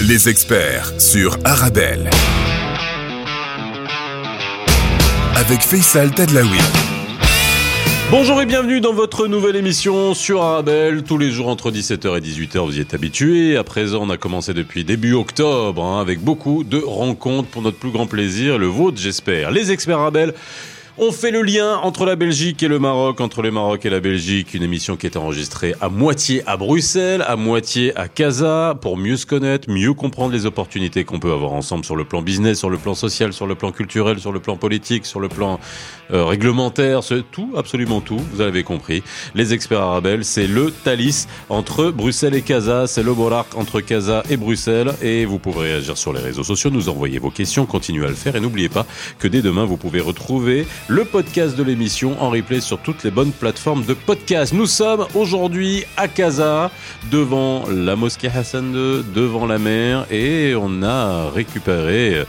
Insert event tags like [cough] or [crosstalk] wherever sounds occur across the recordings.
Les experts sur Arabelle. Avec Faisal Tadlaoui. Bonjour et bienvenue dans votre nouvelle émission sur Arabelle. Tous les jours entre 17h et 18h, vous y êtes habitués. À présent, on a commencé depuis début octobre hein, avec beaucoup de rencontres pour notre plus grand plaisir, le vôtre j'espère. Les experts Arabelle on fait le lien entre la Belgique et le Maroc, entre le Maroc et la Belgique, une émission qui est enregistrée à moitié à Bruxelles, à moitié à Casa, pour mieux se connaître, mieux comprendre les opportunités qu'on peut avoir ensemble sur le plan business, sur le plan social, sur le plan culturel, sur le plan politique, sur le plan euh, réglementaire, tout, absolument tout, vous avez compris. Les experts arabes, c'est le Thalys entre Bruxelles et Casa, c'est le Borac entre Casa et Bruxelles, et vous pouvez réagir sur les réseaux sociaux, nous envoyer vos questions, continuez à le faire, et n'oubliez pas que dès demain, vous pouvez retrouver le podcast de l'émission en replay sur toutes les bonnes plateformes de podcast. Nous sommes aujourd'hui à Casa, devant la mosquée Hassan II, devant la mer, et on a récupéré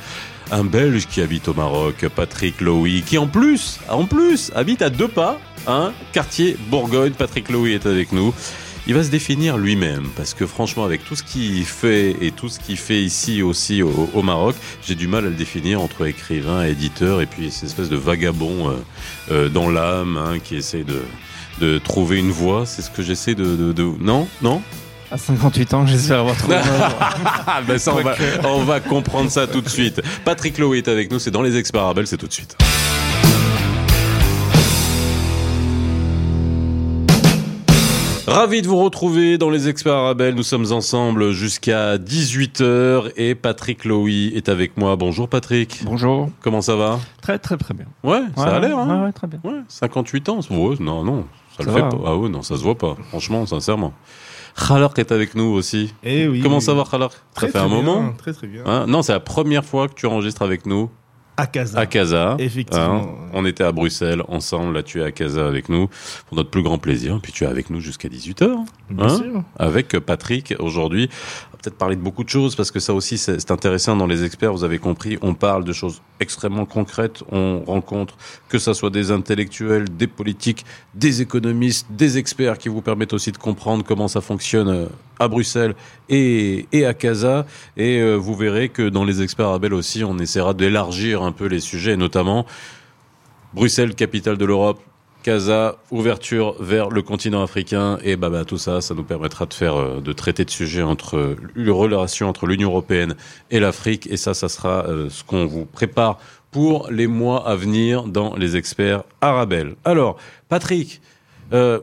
un Belge qui habite au Maroc, Patrick Lowy, qui en plus, en plus, habite à deux pas, hein, quartier Bourgogne. Patrick Lowy est avec nous il va se définir lui-même parce que franchement avec tout ce qu'il fait et tout ce qu'il fait ici aussi au, Maroc, j'ai du mal à le définir entre écrivain, éditeur et puis cette espèce de vagabond euh, euh, dans l'âme hein, qui essaie de, de trouver une voie. C'est ce que j'essaie de, de, Non Non? À 58 ans, j'espère avoir trouvé. [laughs] ben ça, on, va, on va comprendre ça tout de suite. Patrick Lowe est avec nous, c'est dans les experts c'est tout de suite. Ravi de vous retrouver dans les experts Arabel. Nous sommes ensemble jusqu'à 18h et Patrick Lowy est avec moi. Bonjour Patrick. Bonjour. Comment ça va? Très très très bien. Ouais, ça a l'air. Hein ouais, très bien. Ouais, 58 ans. non, non, ça, le fait pas. Ah ouais, non, ça se voit pas. Franchement, sincèrement. Khalak est avec nous aussi. Eh oui. Comment ça va Khalak? Ça fait un moment Très très bien. Hein? Non, c'est la première fois que tu enregistres avec nous. À Casa. À Casa. Effectivement. Hein, on était à Bruxelles ensemble. Là, tu es à Casa avec nous pour notre plus grand plaisir. Puis tu es avec nous jusqu'à 18h. Bien hein, sûr. Avec Patrick aujourd'hui. Peut-être parler de beaucoup de choses parce que ça aussi, c'est intéressant dans les experts. Vous avez compris, on parle de choses extrêmement concrètes. On rencontre que ça soit des intellectuels, des politiques, des économistes, des experts qui vous permettent aussi de comprendre comment ça fonctionne euh, à Bruxelles et, et à Casa. Et euh, vous verrez que dans les experts Abel aussi, on essaiera d'élargir un peu les sujets, notamment Bruxelles, capitale de l'Europe, Casa, ouverture vers le continent africain et bah, bah, tout ça, ça nous permettra de faire, euh, de traiter de sujets entre les relations entre l'Union européenne et l'Afrique et ça, ça sera euh, ce qu'on vous prépare pour les mois à venir dans les experts Arabel. Alors, Patrick, euh,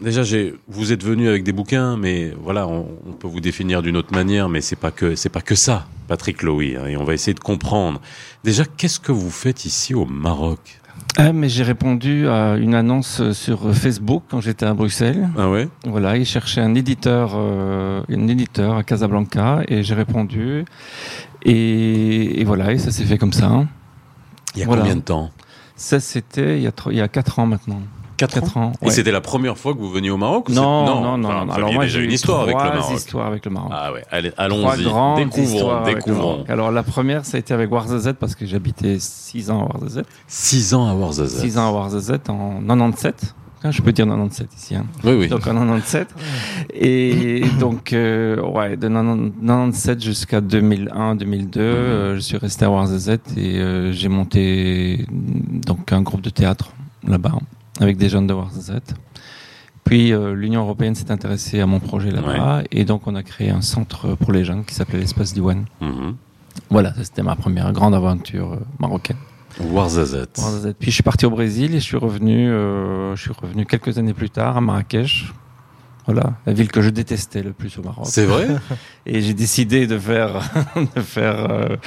Déjà, vous êtes venu avec des bouquins, mais voilà, on, peut vous définir d'une autre manière, mais c'est pas pas que ça, Patrick Lowy, hein, et on va essayer de comprendre. Déjà, qu'est-ce que vous faites ici au Maroc? Ah, mais j'ai répondu à une annonce sur Facebook quand j'étais à Bruxelles. Ah ouais? Voilà, ils cherchaient un éditeur, euh, un éditeur à Casablanca, et j'ai répondu. Et, voilà, et ça s'est fait comme ça. Il y a combien de temps? Ça, c'était il y a il y a quatre ans maintenant. 4, ans. Et c'était la première fois que vous veniez au Maroc non, non, non, non, Alors moi j'ai une histoire avec le Maroc. histoire avec le Maroc. Ah ouais, allez, allons-y. Découvrons, découvrons. Alors la première, ça a été avec Warzazet parce que j'habitais 6 ans à Warzazet. 6 ans à Warzazet. 6 ans à Warzazet en 97. Ah, je peux dire 97 ici. Hein. Oui, oui. Donc en 97. Et [coughs] donc, euh, ouais, de 97 jusqu'à 2001, 2002, euh, je suis resté à Warzazet et euh, j'ai monté donc un groupe de théâtre là-bas avec des jeunes de Warzazet. Puis euh, l'Union européenne s'est intéressée à mon projet là-bas et donc on a créé un centre pour les jeunes qui s'appelait l'espace Diwan. Mm Voilà, c'était ma première grande aventure euh, marocaine. Warzazet. Puis je suis parti au Brésil et je suis revenu, euh, je suis revenu quelques années plus tard à Marrakech. Voilà, la ville que je détestais le plus au Maroc. C'est vrai? [laughs] et j'ai décidé de faire, [laughs] de faire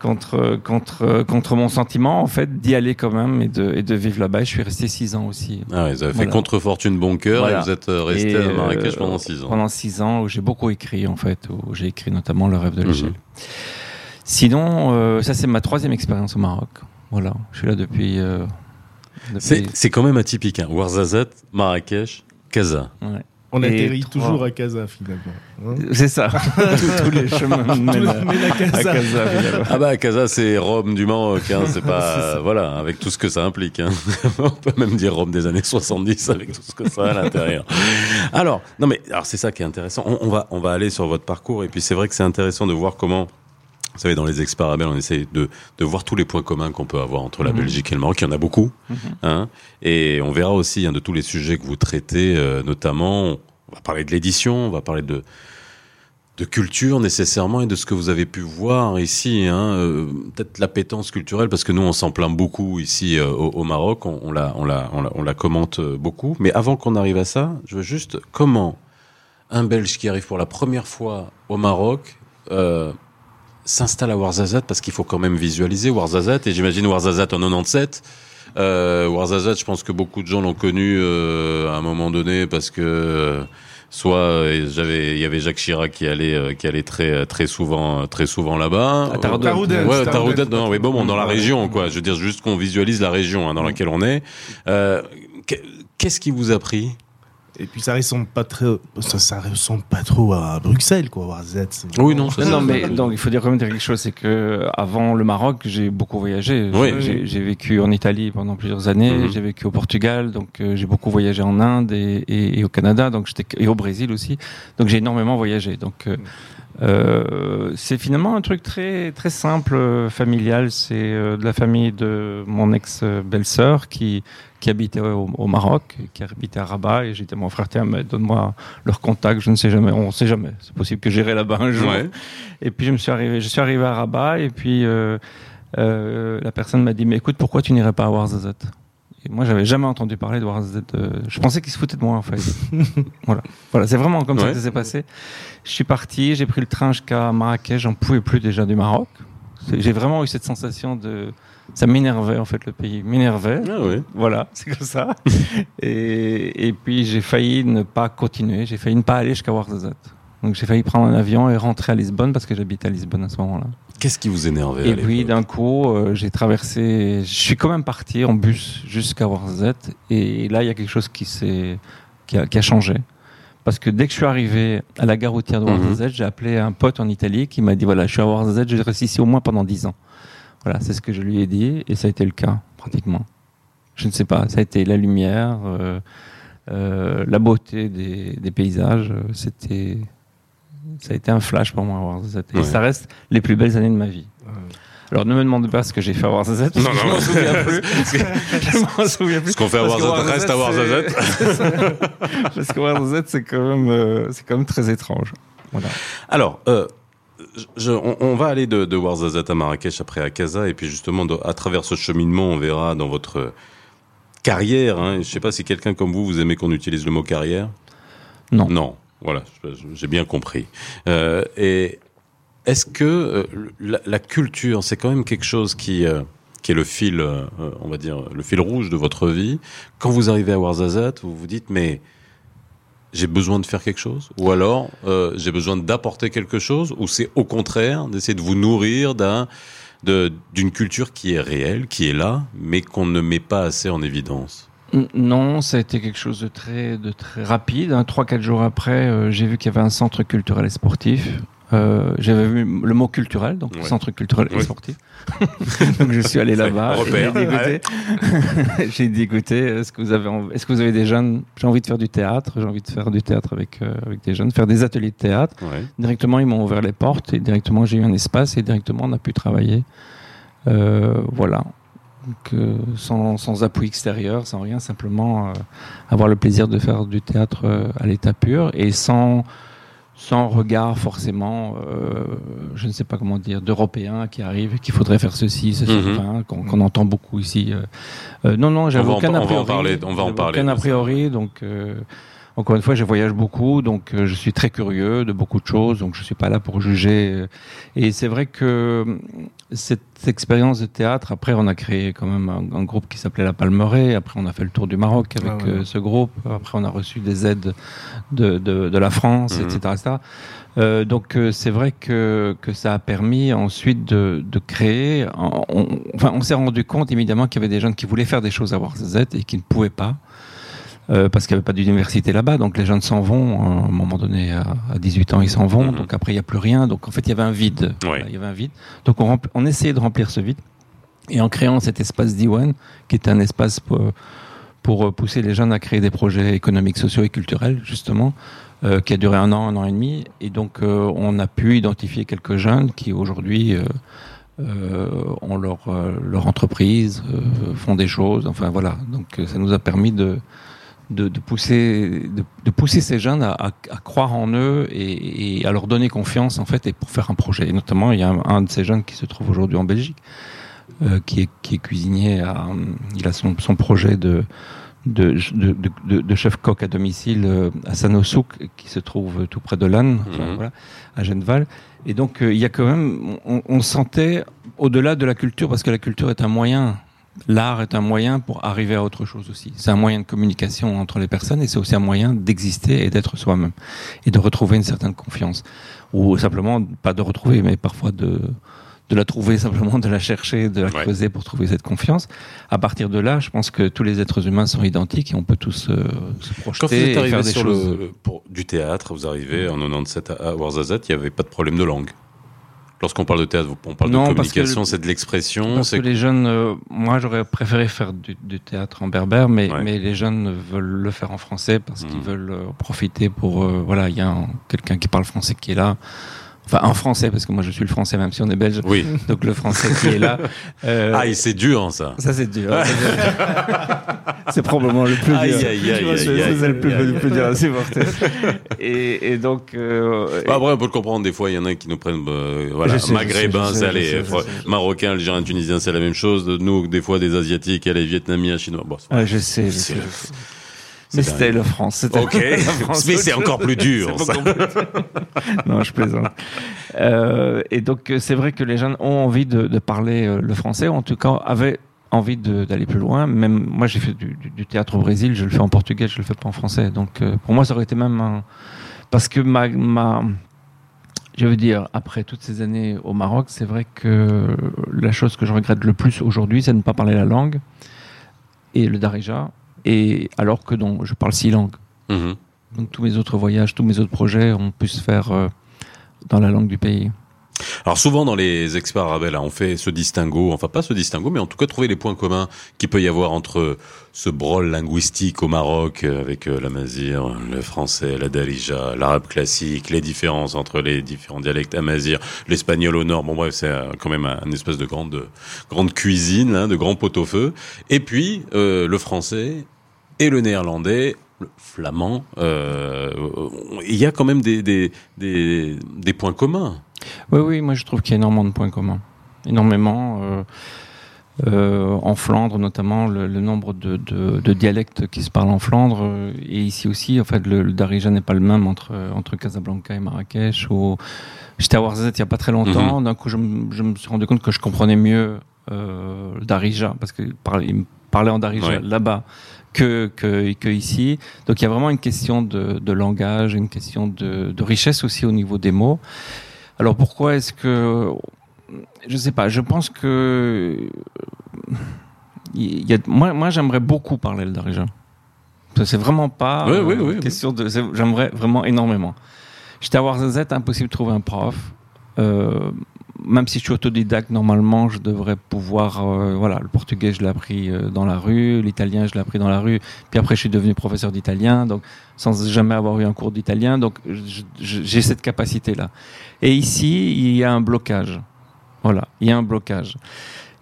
contre, contre, contre mon sentiment, en fait, d'y aller quand même et de, et de vivre là-bas. Je suis resté six ans aussi. Ah ouais, vous avez fait contre fortune bon cœur et vous êtes euh, resté à Marrakech pendant six ans. Pendant six ans, où j'ai beaucoup écrit, en fait, où j'ai écrit notamment Le rêve de l'échelle. Mhm. Sinon, euh, ça c'est ma troisième expérience au Maroc. Voilà, je suis là depuis. Euh, C'est quand même atypique. Hein. Ouarzazate, Marrakech, Casa. Ouais. On Et atterrit trois- toujours à Casa finalement. hein. C'est ça. [laughs] tous, les chemins mènent à, Casa. à Casa, évidemment. Ah bah Casa c'est Rome du Maroc, hein, [laughs] c'est pas voilà avec tout ce que ça implique. Hein. [laughs] On peut même dire Rome des années 70 avec tout ce que ça a à l'intérieur. Alors non mais alors c'est ça qui est intéressant. On, on va on va aller sur votre parcours et puis c'est vrai que c'est intéressant de voir comment vous savez, dans les experts on essaie de, de voir tous les points communs qu'on peut avoir entre la Mhm. Belgique et le Maroc. Il y en a beaucoup. Mhm. Hein, et on verra aussi hein, de tous les sujets que vous traitez, euh, notamment, on va parler de l'édition, on va parler de, de culture nécessairement et de ce que vous avez pu voir ici. Hein, euh, Peut-être l'appétence culturelle, parce que nous, on s'en plaint beaucoup ici euh, au, au Maroc, on, on, la, on, la, on, la, on la commente beaucoup. Mais avant qu'on arrive à ça, je veux juste comment un Belge qui arrive pour la première fois au Maroc... Euh, s'installe à Ouarzazate parce qu'il faut quand même visualiser Ouarzazate et j'imagine Ouarzazate en 97 euh, Ouarzazate je pense que beaucoup de gens l'ont connu euh, à un moment donné parce que euh, soit euh, j'avais il y avait Jacques Chirac qui allait euh, qui allait très très souvent très souvent là-bas. À ouais non oui bon, bon dans la région quoi. Je veux dire juste qu'on visualise la région hein, dans laquelle on est. Euh, qu'est- qu'est-ce qui vous a pris? Et puis ça ressemble pas très, ça, ça ressemble pas trop à Bruxelles quoi. Warzet. Oui, non, ça, Non, non, mais donc il faut dire quand même dire quelque chose, c'est que avant le Maroc, j'ai beaucoup voyagé. Oui. J'ai- vécu en Italie pendant plusieurs années, Mhm. j'ai vécu au Portugal, donc euh, j'ai beaucoup voyagé en Inde et, et- et au Canada, donc j'étais et au Brésil aussi. Donc j'ai énormément voyagé. Donc euh, euh, c'est finalement un truc très très simple, euh, familial. C'est euh, de la famille de mon ex belle-sœur qui qui habitait au, au Maroc, qui habitait à Rabat, et j'ai dit à mon frère tiens, mais donne-moi leur contact, je ne sais jamais, on sait jamais. C'est possible que j'irai là-bas un jour. Ouais. Et puis je me suis arrivé, je suis arrivé à Rabat et puis euh, euh, la personne m'a dit mais écoute pourquoi tu n'irais pas à Ouarzazate Et moi j'avais jamais entendu parler de Ouarzazate. euh, je pensais qu'il se foutait de moi en fait. [laughs] voilà, voilà, c'est vraiment comme ça que ça s'est passé. Je suis parti, j'ai pris le train jusqu'à Marrakech, j'en pouvais plus déjà du Maroc. J'ai vraiment eu cette sensation de ça m'énervait en fait le pays m'énervait. ah oui Voilà, [laughs] c'est comme ça. et, et puis j'ai failli ne pas continuer, j'ai failli ne pas aller jusqu'à Ouarzazate. Donc j'ai failli prendre un avion et rentrer à Lisbonne parce que j'habitais à Lisbonne à ce moment-là. qu'est-ce qui vous énervait à Et puis d'un coup, euh, j'ai traversé, je suis quand même parti en bus jusqu'à Ouarzazate et là il y a quelque chose qui s'est qui a, qui a changé. Parce que dès que je suis arrivé à la gare routière de Mhm. Ouarzazate, j'ai appelé un pote en Italie qui m'a dit voilà, je suis à Ouarzazate, je reste ici au moins pendant 10 ans. Voilà, c'est ce que je lui ai dit et ça a été le cas pratiquement. Je ne sais pas, ça a été la lumière, euh, euh, la beauté des, des paysages, euh, c'était ça a été un flash pour moi à Ouarzazate et Ouais. ça reste les plus belles années de ma vie. Alors ne me demandez pas ce que j'ai fait à parce Non, non, je m'en souviens plus. [laughs] [laughs] je m'en souviens plus. ce qu'on fait à Ouarzazate reste à c'est- [laughs] Parce que Ouarzazate, c'est quand même, euh, c'est quand même très étrange. Voilà. Alors, euh, je- on, on va aller de, de Ouarzazate à Marrakech, après à Casa, et puis justement, de- à travers ce cheminement, on verra dans votre carrière. Hein, je ne sais pas si quelqu'un comme vous, vous aimez qu'on utilise le mot carrière. Non. Non. Voilà, j'ai bien compris. Euh, et est-ce que euh, la, la culture, c'est quand même quelque chose qui euh, qui est le fil, on va dire, le fil rouge de votre vie. Quand vous arrivez à Ouarzazate, vous vous dites, mais j'ai besoin de faire quelque chose Ou alors, euh, j'ai besoin d'apporter quelque chose Ou c'est au contraire d'essayer de vous nourrir d'un d'une culture qui est réelle, qui est là, mais qu'on ne met pas assez en évidence Non, ça a été quelque chose de très, de très rapide. hein. Trois, quatre jours après, euh, j'ai vu qu'il y avait un centre culturel et sportif. Euh, J'avais vu le mot culturel, donc Ouais. centre culturel et sportif. [laughs] donc je suis allé là-bas. J'ai dit, écoutez, [laughs] j'ai écoutez, est-ce que vous avez, env- est-ce que vous avez des jeunes J'ai envie de faire du théâtre. J'ai envie de faire du théâtre avec euh, avec des jeunes, faire des ateliers de théâtre. Ouais. Directement, ils m'ont ouvert les portes et directement, j'ai eu un espace et directement, on a pu travailler. Euh, voilà. Donc, sans, sans appui extérieur, sans rien, simplement avoir le plaisir de faire du théâtre à l'état pur et sans, sans regard forcément, euh, je ne sais pas comment dire, d'Européens qui arrivent et qu'il faudrait faire ceci, ceci, enfin, qu'on entend beaucoup ici. euh. Euh, non, non, j'avais aucun a on va en priori. parler- on va en parler Aucun a priori, donc. euh, encore une fois, je voyage beaucoup, donc euh, je suis très curieux de beaucoup de choses, donc je suis pas là pour juger. euh, Et c'est vrai que euh, cette expérience de théâtre, après, on a créé quand même un, un groupe qui s'appelait La Palmeraie. Après, on a fait le tour du Maroc avec Ah ouais. euh, ce groupe. Après, on a reçu des aides de, de, de la France, Mhm. etc. etc. Euh, donc, c'est vrai que, que ça a permis ensuite de, de créer. On, on- enfin, on s'est rendu compte évidemment qu'il y avait des jeunes qui voulaient faire des choses à Warzazette et qui ne pouvaient pas. Euh, parce qu'il n'y avait pas d'université là-bas, donc les jeunes s'en vont. À un moment donné, à, à 18 ans, ils s'en vont. Mhm. Donc après, il n'y a plus rien. Donc en fait, il y avait un vide. Il y avait un vide. Donc on, essayait de remplir ce vide. Et en créant cet espace Diwan, qui est un espace pour, pour euh, pousser les jeunes à créer des projets économiques, sociaux et culturels, justement, euh, qui a duré un an, un an et demi. Et donc, euh, on a pu identifier quelques jeunes qui aujourd'hui euh, euh, ont leur, euh, leur entreprise, euh, font des choses. Enfin, voilà. Donc, euh, ça nous a permis de, de, de pousser, de, de pousser ces jeunes à, à, à croire en eux et, et à leur donner confiance, en fait, et pour faire un projet. Et notamment, il y a un, un de ces jeunes qui se trouve aujourd'hui en Belgique, euh, qui, est, qui est cuisinier. À, il a son, son projet de, de, de, de, de chef coq à domicile euh, à Sanosouk, qui se trouve tout près de Lannes, enfin, Mhm. voilà, à Genneval. Et donc, euh, il y a quand même, on, on sentait au-delà de la culture, parce que la culture est un moyen. L'art est un moyen pour arriver à autre chose aussi. C'est un moyen de communication entre les personnes et c'est aussi un moyen d'exister et d'être soi-même et de retrouver une certaine confiance. Ou simplement, pas de retrouver, mais parfois de, de la trouver [laughs] simplement, de la chercher, de la Ouais. creuser pour trouver cette confiance. À partir de là, je pense que tous les êtres humains sont identiques et on peut tous euh, se Quand projeter vous êtes et faire arrivé des sur choses. le, pour, du théâtre, vous arrivez en 97 à, à Ouarzazate, il n'y avait pas de problème de langue. Lorsqu'on parle de théâtre, on parle Non, de communication, c'est de l'expression. Parce que les jeunes, euh, moi j'aurais préféré faire du, du théâtre en berbère, mais, Ouais. mais les jeunes veulent le faire en français parce qu'ils Mhm. veulent euh, profiter pour, euh, voilà, il y a un- quelqu'un qui parle français qui est là, enfin en français parce que moi je suis le français même si on est belge, Oui. donc le français qui est là. euh, [laughs] Ah, et c'est dur, ça. [laughs] ça c'est dur. [laughs] c'est probablement le plus dur. C'est- le plus, dur à supporter. et, et donc, euh, Bah, après, on peut le comprendre. Des fois, il y en a qui nous prennent, euh, voilà, sais, maghrébins, c'est marocains, algériens, tunisiens, c'est la même chose. Nous, des fois, des asiatiques, et les vietnamiens, chinois. Bon, je sais, je sais. Mais c'était le France. c'était- Ok, [laughs] la France, [laughs] mais c'est encore plus dur. C'est ça. beaucoup plus dur. [laughs] non, je plaisante. Euh, et donc, c'est vrai que les jeunes ont envie de, de parler euh, le français, ou en tout cas avaient envie d'aller plus loin. Même moi, j'ai fait du, du- du théâtre au Brésil, je le fais en portugais, je le fais pas en français. Donc, euh, pour moi, ça aurait été même un... parce que ma, ma, je veux dire, après toutes ces années au Maroc, c'est vrai que la chose que je regrette le plus aujourd'hui, c'est de ne pas parler la langue et le darija. Et alors que je parle six langues. Mhm. Donc tous mes autres voyages, tous mes autres projets ont pu se faire euh, dans la langue du pays. Alors souvent dans les experts arabes, là, on fait ce distinguo, enfin pas ce distinguo, mais en tout cas trouver les points communs qu'il peut y avoir entre ce brol linguistique au Maroc euh, avec euh, la mazir, le français, la darija, l'arabe classique, les différences entre les différents dialectes amazir, l'espagnol au nord. Bon bref, c'est euh, quand même un, espèce de grande grande cuisine, hein, de grand pot-au-feu. Et puis euh, le français et le néerlandais. Le flamand, euh, il y a quand même des, des, des, des points communs. Oui, oui, moi je trouve qu'il y a énormément de points communs. Énormément. euh, euh, en Flandre, notamment, le, le nombre de, de, de dialectes qui se parlent en Flandre. euh, et ici aussi, en fait, le, le Darija n'est pas le même entre, entre Casablanca et Marrakech. Ou... J'étais à Ouarzazate il n'y a pas très longtemps. D'un coup, je, me- je me suis rendu compte que je comprenais mieux euh, le Darija, parce qu'il me parlait en Darija Ouais. là-bas que, que, que ici. Donc il y a vraiment une question de, de langage, une question de, de richesse aussi au niveau des mots. Alors pourquoi est-ce que je sais pas, je pense que il y a, moi, moi j'aimerais beaucoup parler le Darija. C'est vraiment pas Oui, euh, oui, oui, oui. question de. J'aimerais vraiment énormément. J'étais à Ouarzazate, impossible de trouver un prof. Euh, même si je suis autodidacte, normalement, je devrais pouvoir. euh, voilà, le portugais, je l'ai appris euh, dans la rue, l'italien, je l'ai appris dans la rue. Puis après, je suis devenu professeur d'italien, donc sans jamais avoir eu un cours d'italien. Donc, j'ai cette capacité-là. Et ici, il y a un blocage. Voilà, il y a un blocage.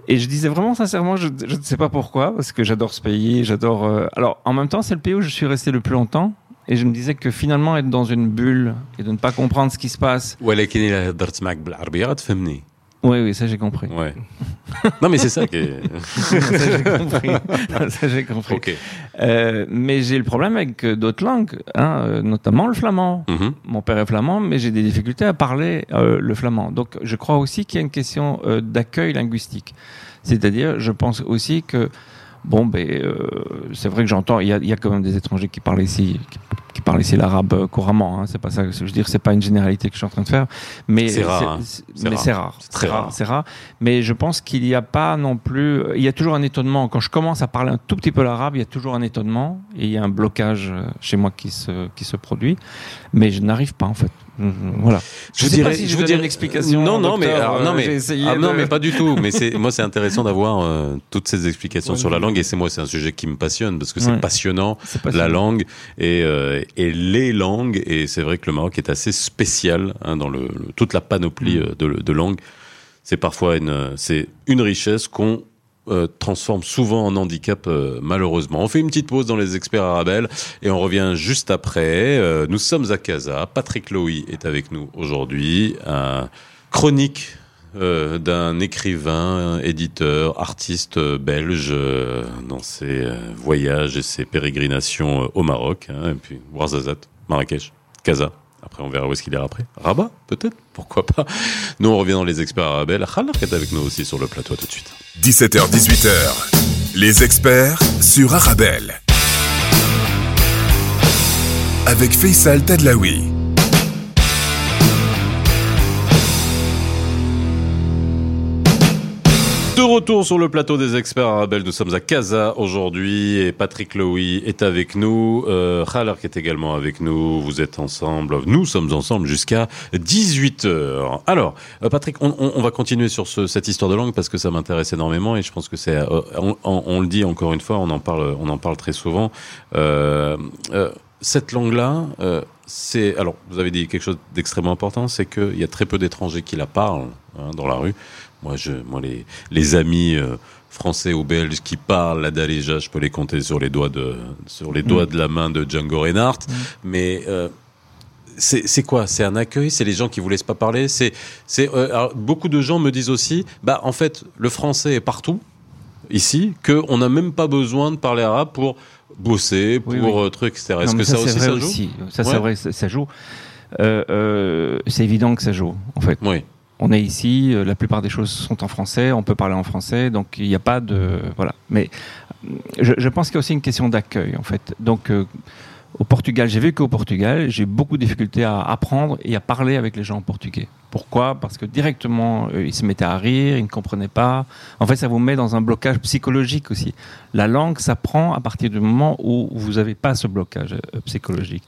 Et je disais vraiment sincèrement, je, je ne sais pas pourquoi, parce que j'adore ce pays, j'adore. euh, Alors, en même temps, c'est le pays où je suis resté le plus longtemps. Et je me disais que finalement, être dans une bulle et de ne pas comprendre ce qui se passe. Oui, oui, ça j'ai compris. Non, mais c'est ça que. [laughs] ça j'ai compris. ça compris. Euh, mais j'ai le problème avec euh, d'autres langues, hein, euh, notamment le flamand. Mhm. Mon père est flamand, mais j'ai des difficultés à parler le flamand. Donc je crois aussi qu'il y a une question d'accueil linguistique. C'est-à-dire, je pense aussi que. Bon, ben, c'est vrai que j'entends, il y, y, a quand même des étrangers qui parlent ici, parle ici l'arabe euh, couramment. Hein, c'est pas ça. que Je veux dire, c'est pas une généralité que je suis en train de faire. Mais C'est rare, hein. mais rare. c'est rare. C'est très rare. C'est rare. Mais je pense qu'il n'y a pas non plus. Il y a toujours un étonnement quand je commence à parler un tout petit peu l'arabe. Il y a toujours un étonnement et il y a un blocage euh, chez moi qui se qui se produit. Mais je n'arrive pas en fait. Je- je- voilà. Je, sais dirais, si je vous dirais une explication, Non, non, mais alors, non, euh, mais ah, non, mais pas du tout. Mais c'est moi, c'est intéressant d'avoir euh, toutes ces explications Ouais, sur la langue. Et c'est moi, c'est un sujet qui me passionne parce que c'est Ouais. passionnant. C'est pas la langue et, euh, et les langues. Et c'est vrai que le Maroc est assez spécial hein, dans le, le- toute la panoplie Mm. euh, de, de langues. C'est parfois une, euh, c'est une richesse qu'on euh, transforme souvent en handicap euh, malheureusement. On fait une petite pause dans les experts arabelles et on revient juste après. Euh, nous sommes à Casa. Patrick Lowy est avec nous aujourd'hui. Chronique d'un écrivain, éditeur, artiste belge dans ses voyages et ses pérégrinations au Maroc. hein, et puis Ouarzazate, Marrakech, Casa. Après, on verra où est-ce qu'il ira après. Rabat, peut-être Pourquoi pas Nous, on revient dans les experts arabelles. Khalar qui est avec nous aussi sur le plateau tout de suite. 17h-18h, les experts sur Arabelle. Avec Faisal Tadlaoui. De retour sur le plateau des experts arabelles, nous sommes à Casa aujourd'hui et Patrick Lowy est avec nous, euh, Khalar qui est également avec nous, vous êtes ensemble, nous sommes ensemble jusqu'à 18h. Alors, euh, Patrick, on, va continuer sur ce- cette histoire de langue parce que ça m'intéresse énormément et je pense que c'est, euh, on, le dit encore une fois, on en parle, on en parle très souvent. Euh, cette langue-là, c'est, alors vous avez dit quelque chose d'extrêmement important, c'est qu'il y a très peu d'étrangers qui la parlent hein, dans la rue. Moi, je, moi, les, les amis euh, français ou belges qui parlent la Dalija, je peux les compter sur les doigts de, sur les doigts de la main de Django Reinhardt. Mais euh, c'est quoi? C'est un accueil? C'est les gens qui vous laissent pas parler? C'est c'est euh, beaucoup de gens me disent aussi, bah en fait, le français est partout ici, que on n'a même pas besoin de parler arabe pour bosser, pour Oui, oui. trucs, etc. Est-ce que ça, aussi c'est ça vrai joue? aussi. Ça, Ouais. c'est vrai, ça, ça joue. Euh, euh, c'est évident que ça joue, en fait. Oui. On est ici, euh, la plupart des choses sont en français, on peut parler en français, donc il n'y a pas de voilà. Mais euh, je, pense qu'il y a aussi une question d'accueil, en fait. Donc euh, au Portugal, j'ai vécu au Portugal, j'ai beaucoup de difficultés à apprendre et à parler avec les gens en portugais. Pourquoi? Parce que directement, ils se mettaient à rire, ils ne comprenaient pas. En fait, ça vous met dans un blocage psychologique aussi. La langue s'apprend à partir du moment où vous n'avez pas ce blocage psychologique.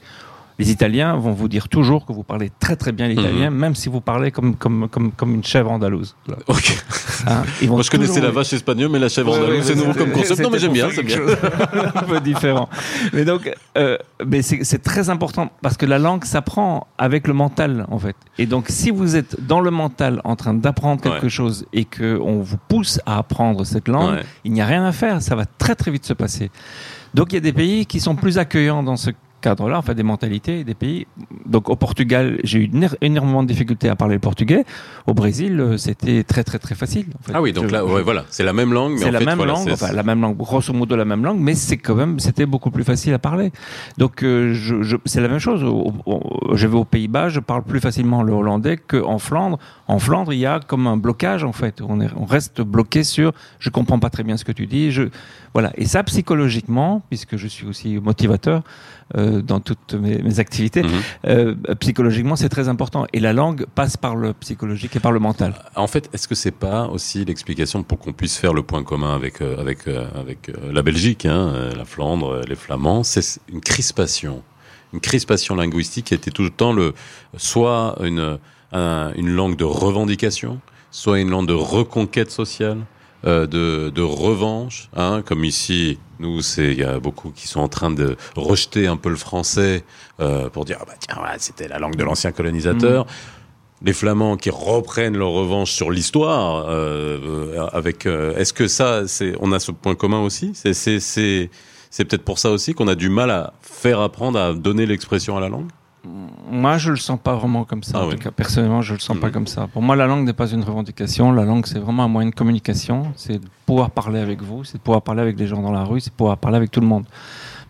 Les Italiens vont vous dire toujours que vous parlez très très bien l'italien, même si vous parlez comme, comme, comme, comme une chèvre andalouse. Ok. [laughs] Hein, ils vont Moi, je connaissais la vache espagnole, mais la chèvre andalouse, ouais, c'est nouveau comme concept. Non, mais j'aime bien, c'est bien. [laughs] un peu différent. Mais donc, euh, mais c'est très important parce que la langue s'apprend avec le mental en fait. Et donc, si vous êtes dans le mental en train d'apprendre quelque Ouais. chose et que on vous pousse à apprendre cette langue, Ouais. il n'y a rien à faire. Ça va très très vite se passer. Donc, il y a des pays qui sont plus accueillants dans ce cadre-là, enfin des mentalités, et des pays. Donc au Portugal, j'ai eu éno- énormément de difficultés à parler le portugais. Au Brésil, euh, c'était très très très facile. en fait. Ah oui, donc Je- là, ouais, voilà, c'est la même langue, mais c'est en la fait, même voilà, langue, enfin la même langue, grosso modo la même langue, mais c'est quand même, c'était beaucoup plus facile à parler. Donc euh, je, je- c'est la même chose. Au- au- Je vais aux Pays-Bas, je parle plus facilement le hollandais qu'en Flandre. En Flandre, il y a comme un blocage en fait. On, est, on reste bloqué sur, je comprends pas très bien ce que tu dis. Je, voilà. Et ça psychologiquement, puisque je suis aussi motivateur euh, dans toutes mes, mes activités, Mhm. euh, psychologiquement c'est très important. Et la langue passe par le psychologique et par le mental. En fait, est-ce que c'est pas aussi l'explication pour qu'on puisse faire le point commun avec euh, avec avec la Belgique, hein, la Flandre, les Flamands, c'est une crispation, une crispation linguistique qui était tout le temps le soit une un- une langue de revendication, soit une langue de reconquête sociale, euh, de de revanche, hein, comme ici. Nous, c'est il y a beaucoup qui sont en train de rejeter un peu le français euh, pour dire ah bah tiens ouais, c'était la langue de l'ancien colonisateur les Flamands qui reprennent leur revanche sur l'histoire, euh, avec. euh, Est-ce que ça, c'est, on a ce point commun aussi? C'est, c'est, c'est, c'est peut-être pour ça aussi qu'on a du mal à faire apprendre à donner l'expression à la langue? Moi, je le sens pas vraiment comme ça. Ah en oui. tout cas, personnellement, je le sens pas Mhm. comme ça. Pour moi, la langue n'est pas une revendication. La langue, c'est vraiment un moyen de communication. C'est de pouvoir parler avec vous, c'est de pouvoir parler avec les gens dans la rue, c'est de pouvoir parler avec tout le monde.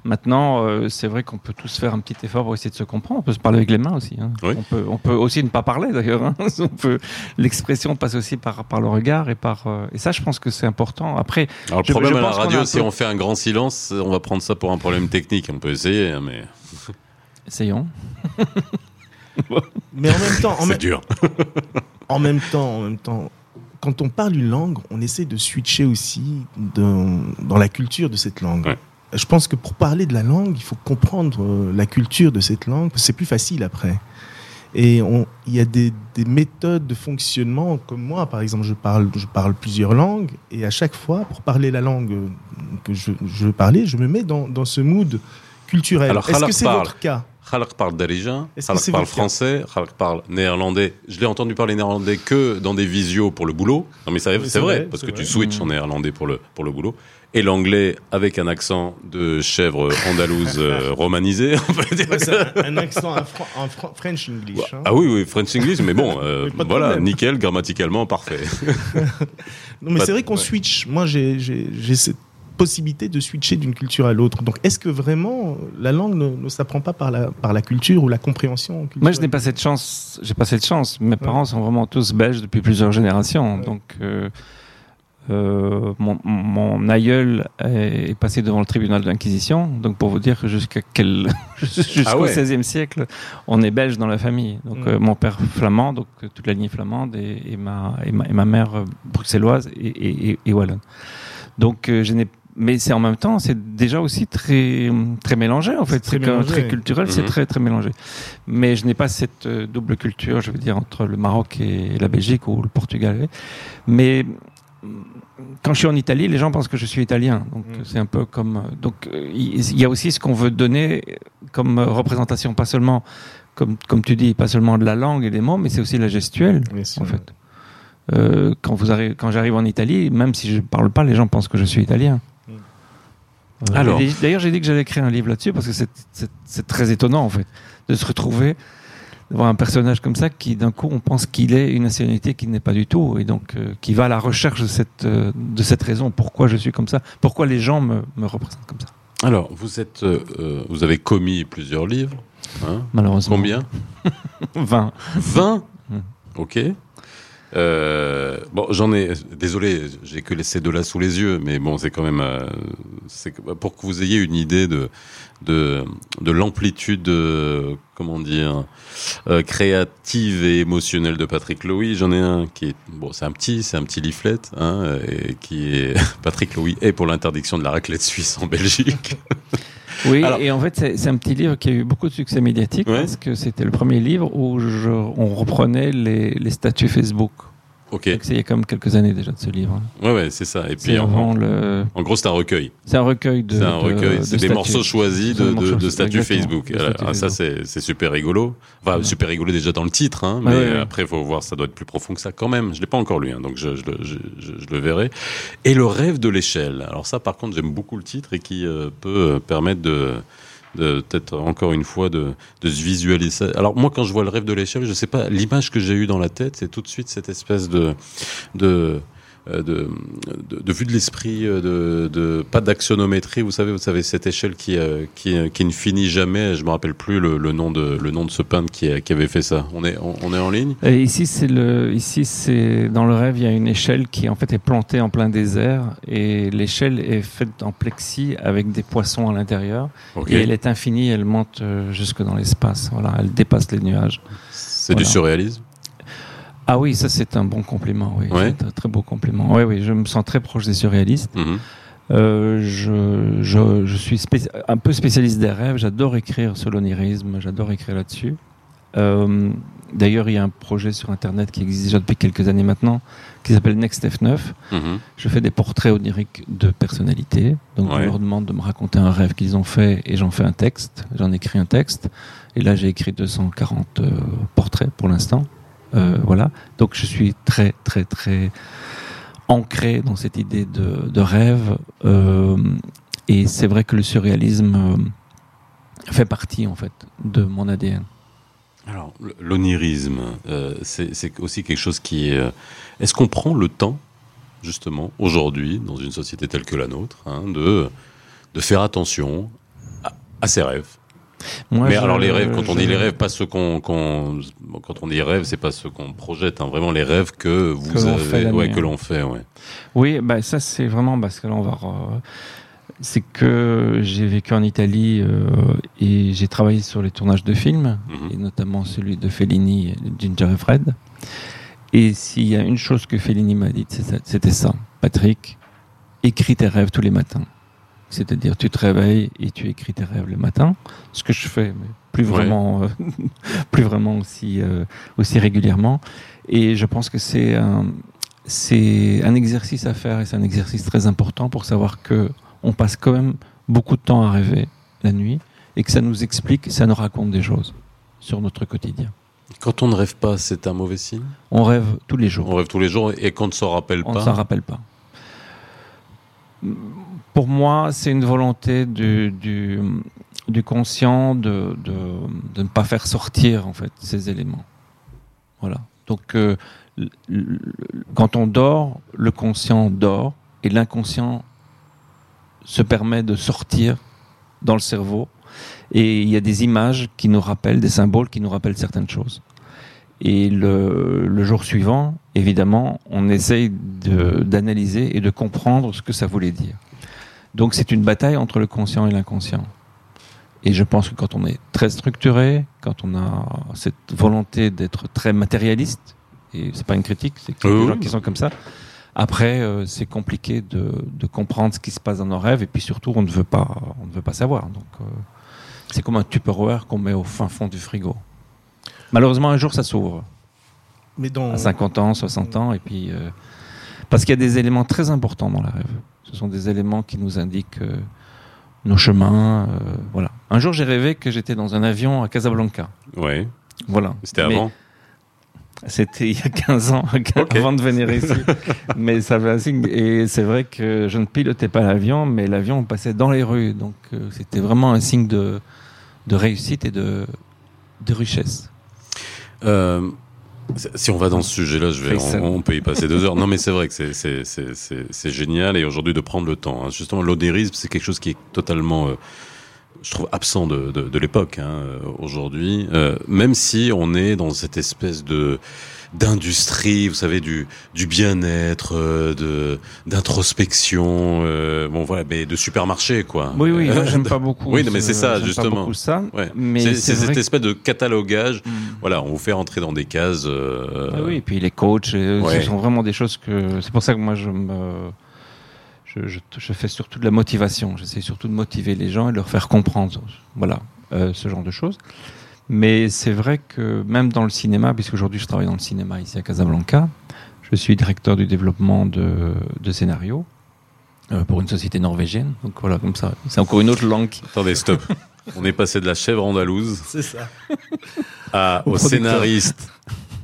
Maintenant, euh, c'est vrai qu'on peut tous faire un petit effort pour essayer de se comprendre. On peut se parler avec les mains aussi. hein. Oui. On peut, on peut aussi ne pas parler d'ailleurs. hein. [laughs] L'expression passe aussi par par le regard et par euh, et ça, je pense que c'est important. Après, Alors le Je- problème je à la radio, si peu- on fait un grand silence, on va prendre ça pour un problème technique. On peut essayer, hein, mais Essayons. Mais en même temps, en, [laughs] C'est dur. [laughs] en même temps, en même temps, quand on parle une langue, on essaie de switcher aussi dans, dans la culture de cette langue. Ouais. Je pense que pour parler de la langue, il faut comprendre euh, la culture de cette langue. C'est plus facile après. Et on- il y a des, des méthodes de fonctionnement, comme moi, par exemple, je parle, je parle plusieurs langues, et à chaque fois, pour parler la langue que je, je veux parler, je me mets dans, dans ce mood culturel. Alors, Est-ce que c'est parle. votre cas? Khalak parle darija, Khalak parle français, Khalak parle néerlandais. Je l'ai entendu parler néerlandais que dans des visios pour le boulot. Non mais c'est vrai, vrai, parce que tu switches en néerlandais pour le, pour le boulot. Et l'anglais avec un accent de chèvre andalouse [laughs] euh, romanisé, [laughs] on peut dire. Ouais, c'est un, un accent, un, fran- French English. hein. Ah oui, oui, French English, mais bon, [laughs] euh, Mais voilà, problème. nickel, grammaticalement parfait. Non, mais c'est vrai qu'on ouais. switch. Moi, j'ai cette possibilité de switcher d'une culture à l'autre. Donc, est-ce que vraiment la langue ne, ne s'apprend pas par la, par la culture ou la compréhension Moi, je n'ai pas cette chance. J'ai pas cette chance. Mes parents sont vraiment tous belges depuis plusieurs générations. Ouais. Donc, euh, euh, mon, mon aïeul est, passé devant le tribunal de l'Inquisition. Donc, pour vous dire que jusqu'à quel [laughs] jusqu'au Ah ouais. XVIe siècle, on est belge dans la famille. Donc, Mm. euh, mon père flamand, donc euh, toute la lignée flamande, et, et ma, et, ma, et ma mère euh, bruxelloise et, et, wallonne. Donc, euh, je n'ai mais c'est en même temps, c'est déjà aussi très très mélangé en fait, très c'est très culturel, c'est Mhm. très très mélangé. Mais je n'ai pas cette euh, double culture, je veux dire, entre le Maroc et la Belgique ou le Portugal. Mais mm, quand je suis en Italie, les gens pensent que je suis italien. Donc Mhm. c'est un peu comme. euh, Donc euh, il y a aussi ce qu'on veut donner comme représentation, pas seulement, comme, comme tu dis, pas seulement de la langue et des mots, mais c'est aussi la gestuelle, en fait. Euh, quand vous arrivez, quand j'arrive en Italie, même si je parle pas, les gens pensent que je suis italien. Alors. D'ailleurs, j'ai dit que j'allais écrire un livre là-dessus parce que c'est- très étonnant en fait de se retrouver devant un personnage comme ça qui d'un coup on pense qu'il est une nationalité qu'il n'est pas du tout et donc euh, qui va à la recherche de cette euh, de cette raison pourquoi je suis comme ça pourquoi les gens me, me représentent comme ça Alors, vous êtes, euh, vous avez commis plusieurs livres. hein? Malheureusement Combien? 20 20 Mm. Ok. Euh, bon, j'en ai. Désolé, j'ai que ces deux-là sous les yeux, mais bon, c'est quand même. euh, c'est pour que vous ayez une idée de de, de l'amplitude, euh, comment dire, euh, créative et émotionnelle de Patrick Lowy. J'en ai un qui est bon, c'est un petit, c'est un petit leaflet, hein, et qui est [laughs] Patrick Lowy est pour l'interdiction de la raclette suisse en Belgique. [laughs] oui Alors- et en fait c'est un petit livre qui a eu beaucoup de succès médiatique Ouais. parce que c'était le premier livre où je, on reprenait les, les statuts Facebook Ok. Donc, c'est il y a quand même quelques années déjà de ce livre Ouais, ouais, c'est ça. Et puis en, vraiment le en gros, c'est un recueil. c'est un recueil de C'est un recueil, de c'est des morceaux choisis de, de, de statuts exactement, Facebook. Ah, ah, ça, c'est c'est super rigolo. Enfin, Ouais. super rigolo déjà dans le titre, hein, Ouais, mais ouais, ouais. après, faut voir, ça doit être plus profond que ça quand même. Je l'ai pas encore lu, hein, donc je, je, le- je, le verrai. Et le rêve de l'échelle. Alors ça, par contre, j'aime beaucoup le titre et qui euh, peut euh, permettre de peut-être encore une fois de, de se visualiser. Alors moi, quand je vois le rêve de l'échelle, je sais pas, l'image que j'ai eue dans la tête, c'est tout de suite cette espèce de de, de, de vue de l'esprit, euh, de, de pas d'actionométrie. Vous savez, vous savez cette échelle qui euh, qui, euh, qui ne finit jamais. Je me rappelle plus le, le nom de le nom de ce peintre qui, qui avait fait ça. On est on, on est en ligne? Et ici, c'est le, ici, c'est dans le rêve, il y a une échelle qui en fait est plantée en plein désert et l'échelle est faite en plexi avec des poissons à l'intérieur et elle est infinie, elle monte euh, jusque dans l'espace. Voilà, elle dépasse les nuages. C'est du surréalisme? Ah oui, ça c'est un bon compliment. Oui, Ouais. c'est un très beau compliment. Oui, oui, je me sens très proche des surréalistes. Mhm. Euh, je, je, je suis un peu spécialiste des rêves. J'adore écrire sur l'onirisme. J'adore écrire là-dessus. Euh, D'ailleurs, il y a un projet sur Internet qui existe déjà depuis quelques années maintenant, qui s'appelle Next F9. Mhm. Je fais des portraits oniriques de personnalités. Donc, Ouais. je leur demande de me raconter un rêve qu'ils ont fait et j'en fais un texte. J'en écris un texte. Et là, j'ai écrit 240 euh, portraits pour l'instant. Euh, voilà. Donc, je suis très, très, très ancré dans cette idée de, rêve. Euh, et c'est vrai que le surréalisme euh, fait partie, en fait, de mon ADN. Alors, l'onirisme, c'est aussi quelque chose qui est. Est-ce qu'on prend le temps, justement, aujourd'hui, dans une société telle que la nôtre, hein, de, de faire attention à, à ses rêves? Moi, Mais je- alors, les rêves, quand on dit les rêves, pas ceux qu'on. quand on dit rêves, c'est pas ceux qu'on projette, hein, vraiment les rêves que vous Que avez. Ouais, que l'on fait, ouais. Oui, bah ça c'est vraiment parce que là on va. c'est que j'ai vécu en Italie euh, et j'ai travaillé sur les tournages de films, Mhm. et notamment celui de Fellini, et de Ginger et Fred. Et s'il y a une chose que Fellini m'a dit, c'est ça- c'était ça. Patrick, écris tes rêves tous les matins. C'est-à-dire, tu te réveilles et tu écris tes rêves le matin. Ce que je fais, mais plus Ouais. vraiment, euh, [laughs] plus vraiment aussi, euh, aussi régulièrement. Et je pense que c'est un, c'est un exercice à faire et c'est un exercice très important pour savoir que on passe quand même beaucoup de temps à rêver la nuit et que ça nous explique, ça nous raconte des choses sur notre quotidien. Quand on ne rêve pas, c'est un mauvais signe? On rêve tous les jours. On rêve tous les jours et qu'on ne s'en rappelle On ne pas. s'en rappelle pas. Pour moi, c'est une volonté du, conscient de, ne pas faire sortir en fait ces éléments. Voilà. Donc, euh, quand on dort, le conscient dort et l'inconscient se permet de sortir dans le cerveau. Et il y a des images qui nous rappellent, des symboles qui nous rappellent certaines choses. Et le, jour suivant, évidemment, on essaye d'analyser et de comprendre ce que ça voulait dire. Donc c'est une bataille entre le conscient et l'inconscient. Et je pense que quand on est très structuré, quand on a cette volonté d'être très matérialiste, et c'est pas une critique, c'est a Oui, des gens qui sont comme ça, après euh, c'est compliqué de, de comprendre ce qui se passe dans nos rêves, et puis surtout on ne veut pas, on ne veut pas savoir. Donc euh, c'est comme un Tupperware qu'on met au fin fond du frigo. Malheureusement, un jour, ça s'ouvre. Mais dans, À 50 ans, 60 ans, et puis. euh, parce qu'il y a des éléments très importants dans la rêve. Ce sont des éléments qui nous indiquent euh, nos chemins. euh, voilà. Un jour, j'ai rêvé que j'étais dans un avion à Casablanca. Ouais. Voilà. C'était Mais avant. C'était il y a 15 ans, [laughs] Ok. avant de venir ici. [laughs] mais ça avait un signe. Et c'est vrai que je ne pilotais pas l'avion, mais l'avion passait dans les rues. Donc euh, c'était vraiment un signe de, de réussite et de, de richesse. Euh, si on va dans ce sujet-là, je vais, on, on peut y passer deux heures. Non, mais c'est vrai que c'est génial et aujourd'hui de prendre le temps. hein. Justement, l'odérisme, c'est quelque chose qui est totalement, euh, je trouve, absent de, de, de l'époque hein, euh, aujourd'hui. Euh, même si on est dans cette espèce de d'industrie, vous savez, du, du bien-être, euh, de d'introspection, euh, bon voilà, mais de supermarché quoi. Oui, oui, moi, j'aime pas [laughs] beaucoup. Oui, non, mais c'est ça, pas justement. beaucoup ça. Ouais. Mais c'est c'est c'est cette espèce de catalogage. Mm. Voilà, on vous fait rentrer dans des cases. euh, Ah oui, et puis les coachs, Ouais. ce sont vraiment des choses que. C'est pour ça que moi, je me. Je, je, je fais surtout de la motivation. J'essaie surtout de motiver les gens et de leur faire comprendre. Voilà, euh, ce genre de choses. Mais c'est vrai que même dans le cinéma, puisqu'aujourd'hui je travaille dans le cinéma ici à Casablanca, je suis directeur du développement de, de scénarios euh, pour une société norvégienne. Donc voilà, comme ça. C'est encore une autre langue. qui- Attendez, stop. [laughs] On est passé de la chèvre andalouse C'est ça. à, Au au producteur. scénariste,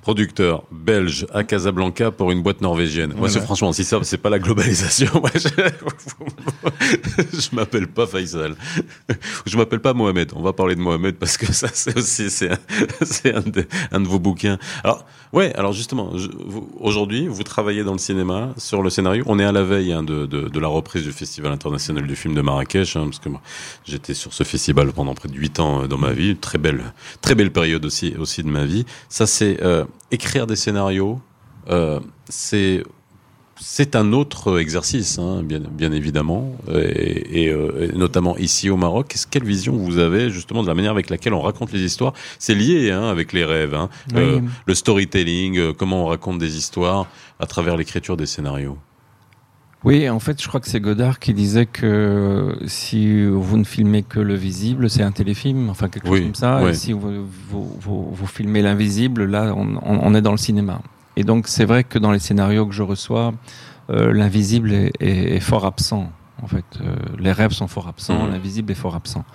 producteur belge à Casablanca pour une boîte norvégienne. Moi, Voilà. franchement, si ça, c'est pas la globalisation. [laughs] Moi, je, je m'appelle pas Faisal. Je m'appelle pas Mohamed. On va parler de Mohamed parce que ça, c'est aussi, c'est un, de, un de vos bouquins. Alors, ouais, alors justement, aujourd'hui, vous travaillez dans le cinéma, sur le scénario. On est à la veille hein, de, de, de la reprise du Festival international du film de Marrakech, hein, parce que moi, j'étais sur ce festival pendant près de huit ans euh, dans ma vie. Très belle, très belle période aussi, aussi de ma vie. Ça, c'est euh, écrire des scénarios. Euh, c'est c'est un autre exercice, hein, bien, bien évidemment, et, et, euh, et notamment ici au Maroc. Quelle vision vous avez justement de la manière avec laquelle on raconte les histoires? C'est lié hein, avec les rêves, hein. Oui. Euh, le storytelling, euh, comment on raconte des histoires à travers l'écriture des scénarios. Oui, en fait, je crois que c'est Godard qui disait que si vous ne filmez que le visible, c'est un téléfilm, enfin quelque Oui, chose comme ça. Et si vous, vous, vous, vous filmez l'invisible, là, on, on- on est dans le cinéma. Et donc, c'est vrai que dans les scénarios que je reçois, euh, l'invisible est, est- est fort absent. En fait, Euh, les rêves sont fort absents, Mhm. l'invisible est fort absent.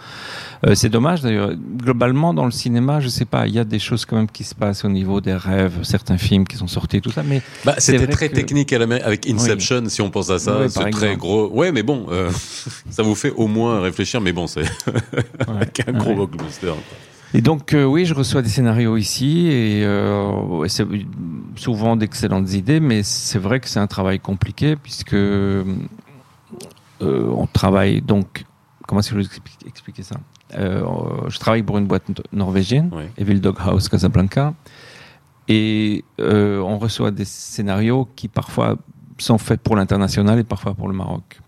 Euh, c'est dommage d'ailleurs. Globalement, dans le cinéma, je sais pas, il y a des choses quand même qui se passent au niveau des rêves, certains films qui sont sortis, tout ça. Mais Bah, c'était très que- technique à la main avec Inception, si on pense à ça. Oui, c'est très exemple. gros. Ouais, mais bon, euh, [laughs] ça vous fait au moins réfléchir. Mais bon, c'est [laughs] avec un gros Ouais. blockbuster. quoi. Et donc euh, oui, je reçois des scénarios ici et euh, ouais, c'est souvent d'excellentes idées, mais c'est vrai que c'est un travail compliqué puisque on travaille donc comment est-ce que je vais expliquer, expliquer ça? Euh, Je travaille pour une boîte no- norvégienne. Evil Dog House Casablanca, et euh, on reçoit des scénarios qui parfois sont faits pour l'international et parfois pour le Maroc.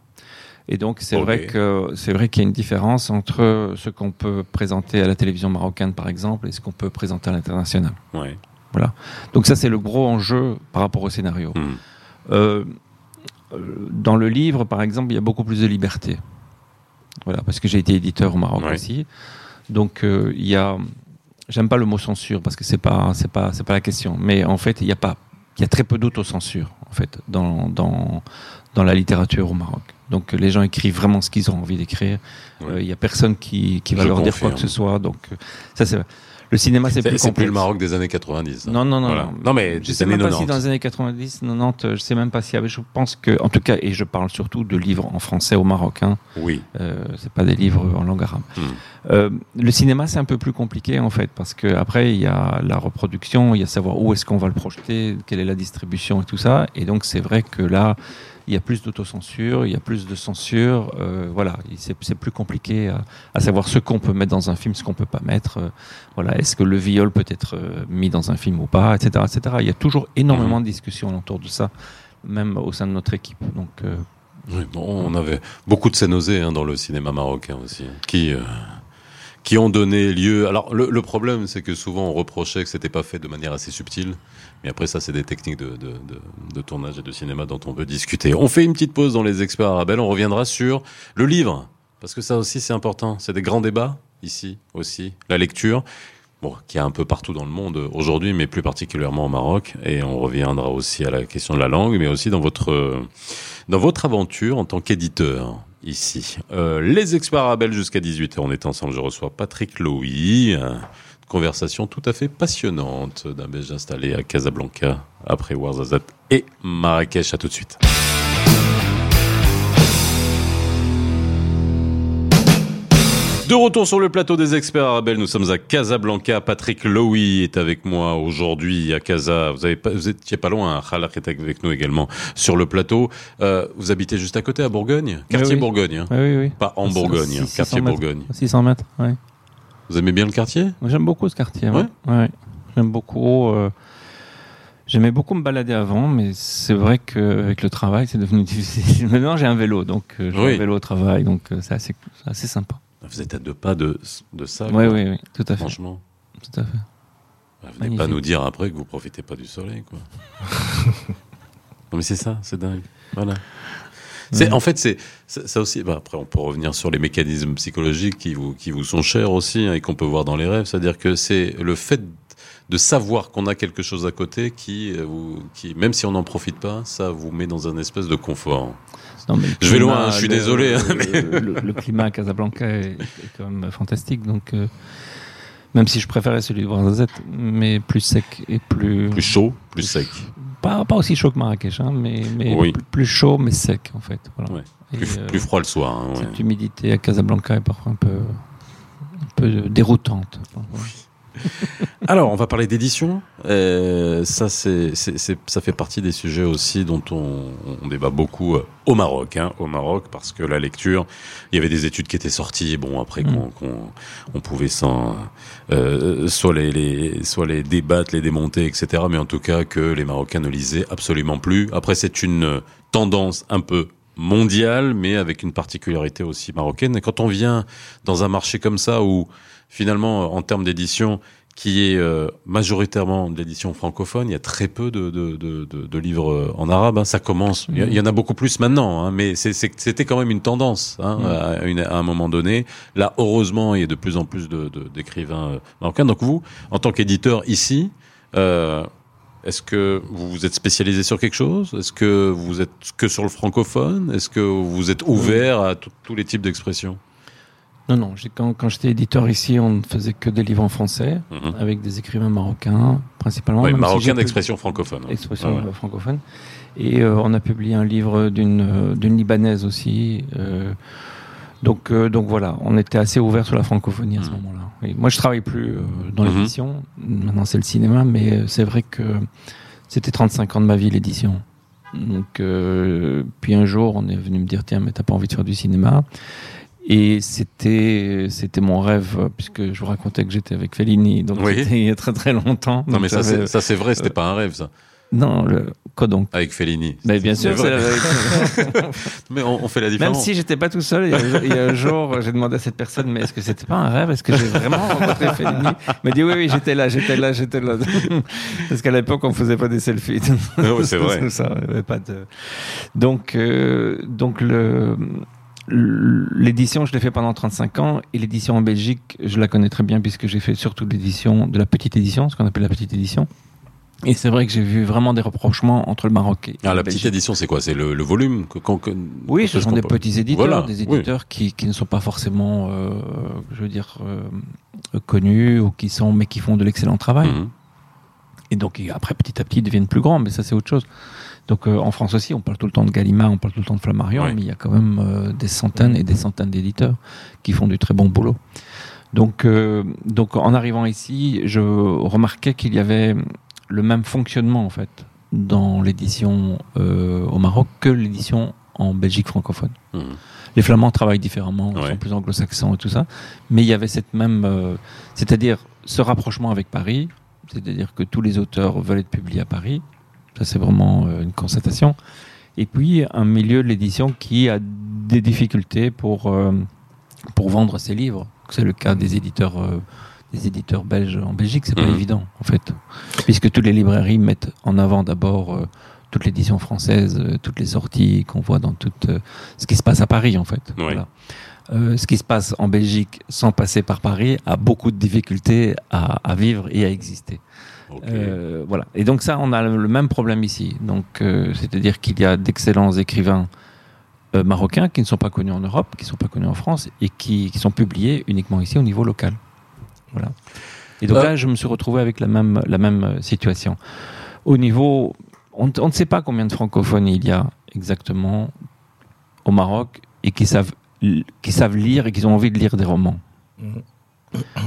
Et donc c'est vrai que c'est vrai qu'il y a une différence entre ce qu'on peut présenter à la télévision marocaine par exemple et ce qu'on peut présenter à l'international. Ouais. Donc ça c'est le gros enjeu par rapport au scénario. Hmm. Euh, euh, dans le livre, par exemple, il y a beaucoup plus de liberté. Voilà, parce que j'ai été éditeur au Maroc Ouais. aussi. Donc euh, il y a, j'aime pas le mot censure parce que c'est pas, c'est pas, c'est pas la question. Mais en fait, il y a pas, il y a très peu d'autocensure en fait dans dans dans la littérature au Maroc. Donc les gens écrivent vraiment ce qu'ils ont envie d'écrire. Ouais. Euh, Il y a personne qui qui va Je leur dire quoi que ce soit. Donc euh, ça c'est le cinéma c'est plus c'est plus le Maroc des années 90. hein. Non, non, non, Voilà. non. Non, mais je sais même pas si 90. dans les années 90, 90, euh, je sais même pas avait. Je pense que, en tout cas, et je parle surtout de livres en français au Maroc. Hein, Oui. euh, c'est pas des livres en langue arabe. Hmm. Euh, le cinéma, c'est un peu plus compliqué en fait, parce que après il y a la reproduction, il y a savoir où est-ce qu'on va le projeter, quelle est la distribution et tout ça. Et donc c'est vrai que là, il y a plus d'autocensure, il y a plus de censure. euh, voilà, c'est plus compliqué à, savoir ce qu'on peut mettre dans un film, ce qu'on peut pas mettre. euh, voilà, est-ce que le viol peut être euh, mis dans un film ou pas, etc., etc. Il y a toujours énormément de discussions autour de ça, même au sein de notre équipe. Donc Oui, bon, on avait beaucoup de scénosés hein, dans le cinéma marocain aussi, qui euh, qui ont donné lieu. Alors le, le problème, c'est que souvent on reprochait que c'était pas fait de manière assez subtile. Mais après ça, c'est des techniques de, de, de, de tournage et de cinéma dont on peut discuter. On fait une petite pause dans les experts arabes. On reviendra sur le livre, parce que ça aussi c'est important. C'est des grands débats ici aussi, la lecture. Bon, qui est un peu partout dans le monde aujourd'hui, mais plus particulièrement au Maroc. Et on reviendra aussi à la question de la langue, mais aussi dans votre dans votre aventure en tant qu'éditeur ici. Euh, les experts jusqu'à 18h, on est ensemble. Je reçois Patrick euh, Conversation tout à fait passionnante d'un Belge installé à Casablanca après Ouarzazate et Marrakech. À tout de suite. De retour sur le plateau des experts arabes, nous sommes à Casablanca. Patrick Lowy est avec moi aujourd'hui à Casa. Vous avez pas, vous étiez pas loin, hein. Khalak est avec nous également sur le plateau. Euh, vous habitez juste à côté à Bourgogne, quartier oui. Bourgogne, hein. oui, oui, oui. pas en Bourgogne, hein, quartier 600 mètres. Bourgogne. 600 mètres, oui. Vous aimez bien le quartier? J'aime beaucoup ce quartier. Ouais Ouais? Ouais. J'aime beaucoup. euh, J'aimais beaucoup me balader avant, mais c'est vrai qu'avec le travail, c'est devenu [laughs] difficile. Maintenant, j'ai un vélo, donc euh, j'ai Oui. un vélo au travail, donc c'est assez, c'est assez sympa. Vous êtes à deux pas de, de ça. Oui, oui, oui, tout à fait. Franchement. Tout à fait. Vous venez pas nous dire après que vous profitez pas du soleil, quoi. [laughs] non mais c'est ça, c'est dingue. Voilà. C'est, en fait, c'est ça aussi. bah, après, on peut revenir sur les mécanismes psychologiques qui vous qui vous sont chers aussi hein, et qu'on peut voir dans les rêves. C'est-à-dire que c'est le fait de savoir qu'on a quelque chose à côté qui, euh, vous, qui, même si on n'en profite pas, ça vous met dans un espèce de confort. Non, mais Je vais climat, loin, je suis le- désolé, hein, Le, le- le climat à Casablanca est, est quand même fantastique, donc euh, même si je préférais celui de Ouarzazate, mais plus sec et plus, Plus chaud, plus sec, pas, pas aussi chaud que Marrakech, hein, mais, mais Oui. plus, plus chaud mais sec en fait. Voilà. Ouais. Et, plus, euh, plus froid le soir. hein, ouais. Cette humidité à Casablanca est parfois un peu, un peu déroutante. [laughs] Alors, on va parler d'édition. Euh, ça, c'est, c'est, c'est- ça fait partie des sujets aussi dont on, on débat beaucoup euh, au Maroc. Hein, au Maroc, parce que la lecture, il y avait des études qui étaient sorties. Bon, après Mm. qu'on, qu'on on pouvait sans, euh, soit les, les, soit les débattre, les démonter, etc. Mais en tout cas, que les Marocains ne lisaient absolument plus. Après, c'est une tendance un peu mondiale, mais avec une particularité aussi marocaine. Et quand on vient dans un marché comme ça où finalement, en termes d'édition, qui est euh, majoritairement de l'édition francophone. Il y a très peu de, de, de, de, livres euh, en arabe. hein. Ça commence. Il y a- il y, en a beaucoup plus maintenant, hein, mais c'était quand même une tendance hein, Mm. à, une- à un moment donné. Là, heureusement, il y a de plus en plus de- de- d'écrivains euh, marocains. Donc vous, en tant qu'éditeur ici, euh, est-ce que vous vous êtes spécialisé sur quelque chose? Est-ce que vous êtes que sur le francophone? Est-ce que vous êtes ouvert à tout- tous les types d'expressions? Non, non, quand, quand j'étais éditeur ici, on ne faisait que des livres en français, Mhm. avec des écrivains marocains, principalement. Ouais, même si d'expression francophone. hein. expression ouais. euh, francophone. Et euh, on a publié un livre d'une euh, d'une libanaise aussi. euh, donc, euh, donc voilà, on était assez ouvert sur la francophonie à ce Mhm. moment-là. Moi, je travaille plus euh, dans Mhm. l'édition. Maintenant, c'est le cinéma, mais euh, c'est vrai que c'était 35 ans de ma vie l'édition. Donc, euh, puis un jour, on est venu me dire tiens, mais t'as pas envie de faire du cinéma? Et c'était c'était mon rêve euh, puisque je vous racontais que j'étais avec Fellini, donc Oui. c'était il y a très très longtemps. Non mais ça c'est ça c'est vrai, c'était pas un rêve ça. Non, le quoi donc Avec Fellini. Mais bien sûr, C'est la- [laughs] Mais on, on fait la même différence. si j'étais pas tout seul. Il y a un jour- j'ai demandé à cette personne, mais est-ce que c'était pas un rêve? Est-ce que j'ai vraiment rencontré Fellini? Il m'a dit oui, oui, j'étais là, j'étais là, j'étais là. [laughs] Parce qu'à l'époque, on faisait pas des selfies. Oui, c'est [laughs] vrai. ça, pas de. Donc, euh, donc le. L'édition, je l'ai fait pendant 35 ans et l'édition en Belgique, je la connais très bien puisque j'ai fait surtout l'édition de la petite édition, ce qu'on appelle la petite édition. Et c'est vrai que j'ai vu vraiment des rapprochements entre le Maroc et Ah, la la petite Belgique. édition, c'est quoi? C'est le, le volume que, que- Oui, ce sont des petits éditeurs, Voilà, des oui. éditeurs qui, qui ne sont pas forcément, euh, je veux dire, euh, connus ou qui sont, mais qui font de l'excellent travail. Mhm. Et donc après, petit à petit, ils deviennent plus grands, mais ça c'est autre chose. Donc euh, en France aussi, on parle tout le temps de Gallimard, on parle tout le temps de Flammarion, mais il y a quand même euh, des centaines et des centaines d'éditeurs qui font du très bon boulot. Donc, euh, donc en arrivant ici, je remarquais qu'il y avait le même fonctionnement en fait dans l'édition au Maroc que l'édition en Belgique francophone. Mhm. Les Flamands travaillent différemment, ils Ouais. sont plus anglo-saxons et tout ça, mais il y avait cette même, c'est-à-dire ce rapprochement avec Paris, c'est-à-dire que tous les auteurs veulent être publiés à Paris, ça c'est vraiment euh, une constatation, et puis un milieu de l'édition qui a des difficultés pour euh, pour vendre ses livres. C'est le cas des éditeurs euh, des éditeurs belges en Belgique, c'est pas Mhm. évident en fait, puisque toutes les librairies mettent en avant d'abord euh, toute l'édition française, toutes les sorties qu'on voit dans tout ce qui se passe à Paris en fait. Oui. Voilà. Euh, ce qui se passe en Belgique sans passer par Paris a beaucoup de difficultés à, à vivre et à exister. Euh, voilà. Et donc ça, on a le même problème ici. Donc, euh, c'est-à-dire qu'il y a d'excellents écrivains euh, marocains qui ne sont pas connus en Europe, qui ne sont pas connus en France et qui, qui sont publiés uniquement ici au niveau local. Voilà. Et donc Euh. là, je me suis retrouvé avec la même la même situation. Au niveau, on, on ne sait pas combien de francophones il y a exactement au Maroc et qui savent qui savent lire et qui ont envie de lire des romans. Mhm.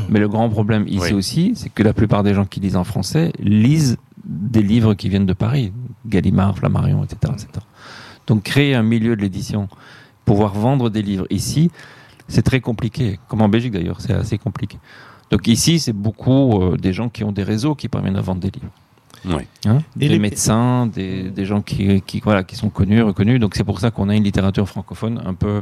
Mais le grand problème ici Oui. aussi, c'est que la plupart des gens qui lisent en français lisent des livres qui viennent de Paris, Gallimard, Flammarion, etc., etc. Donc créer un milieu de l'édition, pouvoir vendre des livres ici, c'est très compliqué. Comme en Belgique d'ailleurs, c'est assez compliqué. Donc ici, c'est beaucoup euh, des gens qui ont des réseaux qui permettent de vendre des livres. Hein? Des les- médecins, des, des gens qui, qui, voilà, qui sont connus, reconnus. Donc c'est pour ça qu'on a une littérature francophone un peu,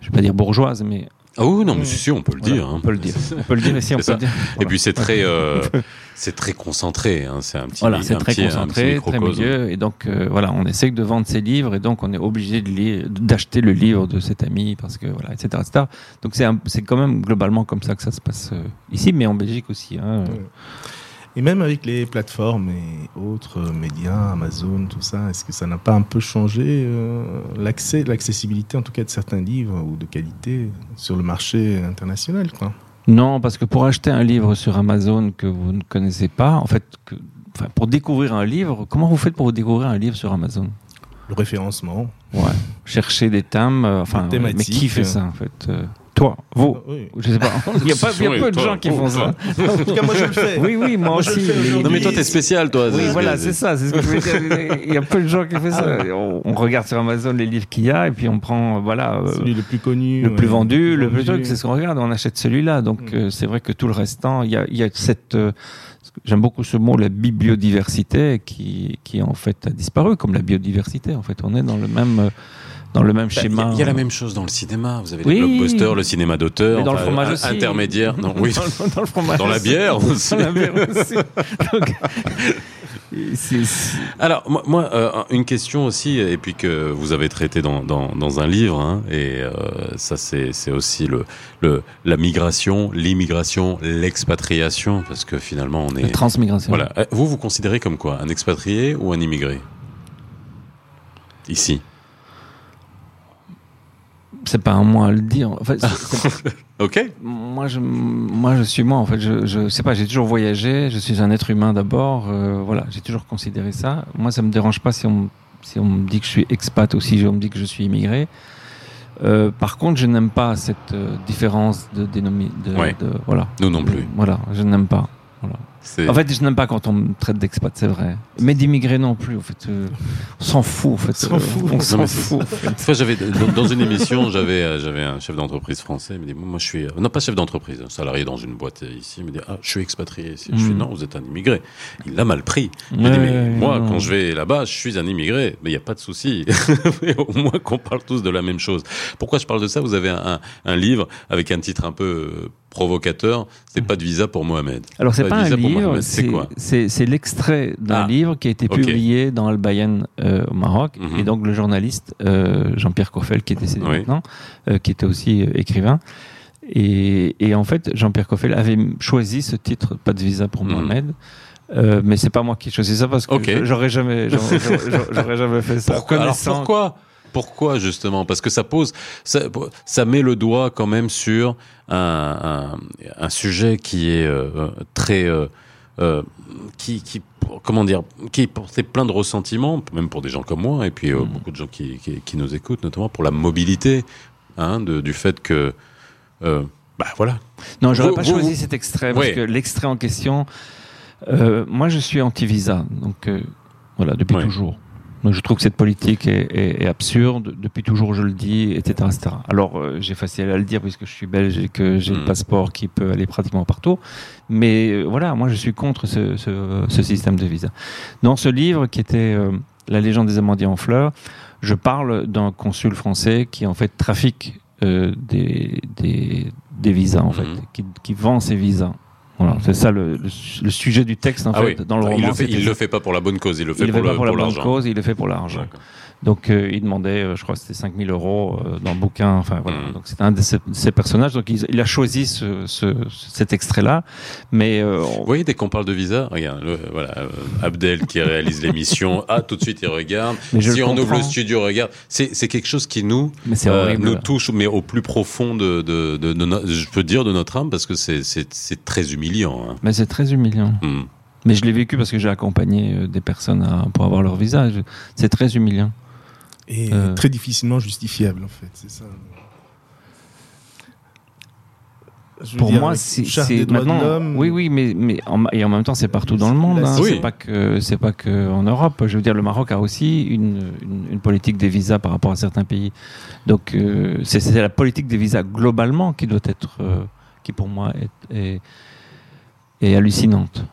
je vais pas dire bourgeoise, mais Ah oui, non, mais si, si, on peut le voilà, dire. hein. on peut le dire. On peut le dire ici, on C'est peut le dire. Et puis c'est très, euh, [laughs] c'est très concentré. Hein. C'est un petit, Voilà, un c'est très petit- un petit concentré, très milieu, et donc euh, voilà, on essaie de vendre ses livres, et donc on est obligé d'acheter le livre de cet ami parce que voilà, etc., etc. Donc c'est un- c'est quand même globalement comme ça que ça se passe euh, ici, mais en Belgique aussi. Hein. Ouais. Et même avec les plateformes et autres médias, Amazon, tout ça, est-ce que ça n'a pas un peu changé euh, l'accès, l'accessibilité en tout cas de certains livres ou de qualité sur le marché international quoi? Non, parce que pour acheter un livre sur Amazon que vous ne connaissez pas, en fait, que, enfin, pour découvrir un livre, comment vous faites pour découvrir un livre sur Amazon? Le référencement. Ouais. Chercher des thèmes, euh, enfin, mais qui fait ça en fait Euh, Toi, vous Oui. Je sais pas. [laughs] Il y a, pas, il y a Oui, peu de toi, gens qui font ça. [laughs] En tout cas, moi je le fais. Oui, oui, moi aussi. Non, mais toi, t'es spécial, toi. Oui, voilà, c'est ça, c'est ce que je veux dire. Il y a peu de gens qui font ça. On, on regarde sur Amazon les livres qu'il y a et puis on prend, voilà, euh, Celui le plus connu. le plus ouais, vendu, le plus truc, c'est ce qu'on regarde. On achète celui-là. Donc Mm. euh, c'est vrai que tout le restant, il y a, il y a cette, euh, j'aime beaucoup ce mot, la bibliodiversité, qui, qui en fait a disparu, comme la biodiversité. En fait, on est dans le même, euh, dans le même Bah, schéma. il y a la même chose dans le cinéma. Vous avez Oui. les blockbusters, le cinéma d'auteur, dans le fromage aussi. intermédiaire. Non, [laughs] oui. dans, le- dans le fromage Dans la bière aussi. Dans la bière aussi. [laughs] Donc, Alors, moi, moi, euh, une question aussi, et puis que vous avez traité dans, dans, dans un livre, hein, et euh, ça, c'est aussi le, le, la migration, l'immigration, l'expatriation, parce que finalement, on la est. transmigration. Voilà. Euh, Vous, vous considérez comme quoi? Un expatrié ou un immigré? Ici. C'est pas à moi à le dire. En fait, [laughs] Ok moi, je, moi, je suis moi. En fait, je, je sais pas. J'ai toujours voyagé. Je suis un être humain d'abord. euh, voilà, j'ai toujours considéré ça. Moi, ça me dérange pas si on, si on me dit que je suis expat ou si on me dit que je suis immigré. Euh, par contre, je n'aime pas cette euh, différence de dénomi. De, Ouais. de- voilà. Nous non plus. Voilà, je n'aime pas. Voilà. En fait, je n'aime pas quand on me traite d'expat, c'est vrai. Mais d'immigré non plus, en fait. euh, on s'en fout, en fait. On s'en Euh, fout. On s'en fout. en fait. Une fois, j'avais dans dans une émission, j'avais euh, j'avais un chef d'entreprise français. Il me dit moi, je suis non pas chef d'entreprise, un salarié dans une boîte ici. Il me dit ah je suis expatrié ici. Je suis Mm. non vous êtes un immigré. Il l'a mal pris. Il me Ouais, dit mais ouais, moi non. quand je vais là-bas, je suis un immigré. Mais il y a pas de souci. [laughs] Au moins qu'on parle tous de la même chose. Pourquoi je parle de ça? Vous avez un, un, un livre avec un titre un peu euh, provocateur. C'est pas de visa pour Mohamed. Alors, c'est Pas pas de un visa pour livre, Mohamed, c'est quoi c'est- l'extrait d'un Ah, livre qui a été publié dans Al Bayan euh, au Maroc. Mhm. Et donc, le journaliste euh, Jean-Pierre Coffel, qui est décédé Oui. maintenant, euh, qui était aussi écrivain. Et, et en fait, Jean-Pierre Coffel avait choisi ce titre, Pas de visa pour Mhm. Mohamed. Mais c'est pas moi qui ai choisi ça parce que j'aurais jamais, j'aurais- jamais fait ça. Pourquoi Alors Connaissant- pourquoi? Pourquoi justement? Parce que ça pose, ça, ça met le doigt quand même sur un, un, un sujet qui est euh, très, euh, euh, qui, qui, comment dire, qui portait plein de ressentiments, même pour des gens comme moi, et puis Mhm. beaucoup de gens qui, qui, qui nous écoutent, notamment pour la mobilité, hein, de, du fait que, bah voilà. Non, j'aurais pas vous- choisi vous- cet extrait parce Ouais. que l'extrait en question, euh, moi je suis anti-visa, donc euh, voilà, depuis Ouais. toujours. Donc, je trouve que cette politique est, est- est absurde, depuis toujours je le dis, etc. etc. Alors euh, j'ai facile à le dire puisque je suis belge et que j'ai Mm. le passeport qui peut aller pratiquement partout. Mais euh, voilà, moi je suis contre ce, ce- ce système de visa. Dans ce livre qui était euh, La légende des amandiers en fleurs, je parle d'un consul français qui en fait trafique des, des, des visas en fait, Mhm. qui, qui vend ses visas. Voilà, c'est ça le, le, le sujet du texte en ah fait oui. dans le roman. il le fait, il le fait pas pour la bonne cause, il le fait Il pour le- pour la pour bonne cause, il le fait pour l'argent. Donc euh, il demandait, euh, je crois que c'était 5000 euros euh, dans le bouquin. Enfin voilà. Mhm. Donc c'était un de ses personnages. Donc il, il a choisi ce, ce, cet extrait-là. Mais on- Vous voyez, dès qu'on parle de visa, regarde, le- voilà, Abdel qui réalise l'émission, [laughs] ah, tout de suite il regarde. Mais si on ouvre le comprends. studio, regarde. C'est c'est quelque chose qui nous, c'est nous touche, mais au plus profond de, de, de, de no- je peux dire de notre âme, parce que c'est c'est c'est très humiliant. Hein. Mais c'est très humiliant. Hmm. Mais je l'ai vécu parce que j'ai accompagné des personnes à- pour avoir leur visa. C'est très humiliant. Et Euh. très difficilement justifiable, en fait. C'est ça. Je Pour dire, moi, c'est maintenant. Oui, oui, mais mais en, et en même temps, c'est partout dans le monde. Hein. oui. C'est pas que c'est pas que en Europe. Je veux dire, le Maroc a aussi une, une, une politique des visas par rapport à certains pays. Donc, euh, c'est c'est la politique des visas globalement qui doit être, euh, qui pour moi est, est, est hallucinante.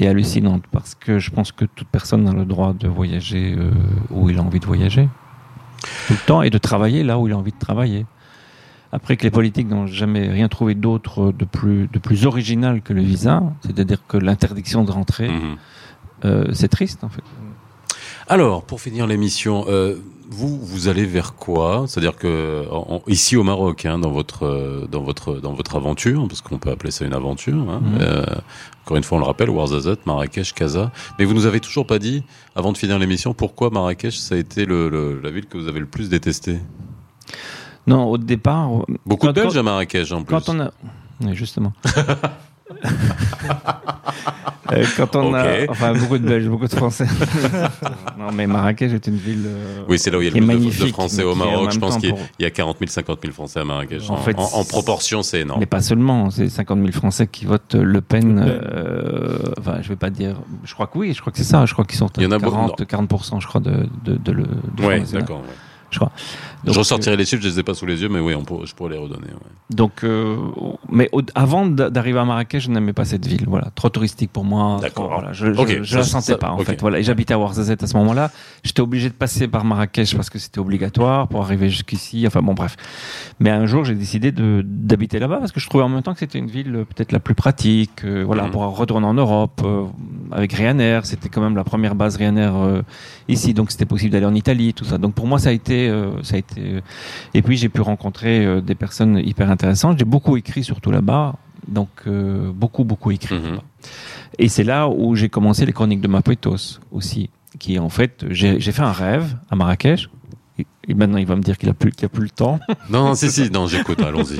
Et hallucinante parce que je pense que toute personne a le droit de voyager euh, où il a envie de voyager tout le temps et de travailler là où il a envie de travailler. Après que les politiques n'ont jamais rien trouvé d'autre de plus, de plus original que le visa, c'est-à-dire que l'interdiction de rentrer, Mhm. euh, c'est triste en fait. Alors, pour finir l'émission, euh, vous vous allez vers quoi? C'est-à-dire que en- ici au Maroc, hein, dans votre euh, dans votre dans votre aventure, parce qu'on peut appeler ça une aventure. Hein, Mhm. euh, encore une fois, on le rappelle, Ouarzazate, Marrakech, Casa. Mais vous nous avez toujours pas dit, avant de finir l'émission, pourquoi Marrakech ça a été le, le- la ville que vous avez le plus détestée? Non, au départ, Beaucoup de Belges à Marrakech en plus. quand on a, Oui, justement. [laughs] [laughs] Euh, quand on Ok. a, enfin beaucoup de Belges, beaucoup de Français. [laughs] non, mais Marrakech est une ville. euh, Oui, c'est là où il y a qui le est plus de- de, Français au Maroc. Je pense qu'il y a- pour- y a 40 000, 50 000 Français à Marrakech. En En, fait, en- en proportion, c'est énorme. Mais pas seulement, c'est 50 000 Français qui votent Le Pen. Euh, enfin, je vais pas dire. Je crois que oui, je crois que c'est ça. Je crois qu'ils sont à Il y en a beaucoup, 40, 40 je crois, de, de, de, le- Ouais, National. d'accord. ouais. Donc, je ressortirai les chiffres, je les ai pas sous les yeux, mais oui, on je pourrais les redonner. ouais. Donc, euh, mais au- avant d'a- d'arriver à Marrakech, je n'aimais pas cette ville. Voilà, trop touristique pour moi. D'accord. Voilà, je, je, Ok, je la sentais ça- pas en fait. Voilà, et j'habitais à Ouarzazate à ce moment-là. J'étais obligé de passer par Marrakech parce que c'était obligatoire pour arriver jusqu'ici. Enfin bon, bref. Mais un jour, j'ai décidé d'habiter là-bas parce que je trouvais en même temps que c'était une ville euh, peut-être la plus pratique. euh, voilà, Mhm. pour retourner en Europe euh, avec Ryanair. C'était quand même la première base Ryanair euh, ici, donc c'était possible d'aller en Italie, tout ça. Donc pour moi, ça a été, euh, ça a été. euh, Et puis j'ai pu rencontrer euh, des personnes hyper intéressantes. J'ai beaucoup écrit surtout là-bas, donc beaucoup beaucoup écrit. Mhm. Et c'est là où j'ai commencé les chroniques de Mapuitos aussi, qui en fait, j'ai fait un rêve à Marrakech. Et, maintenant, il va me dire qu'il a plus, qu'il a plus le temps. [laughs] Non, si, si, non, j'écoute, allons-y.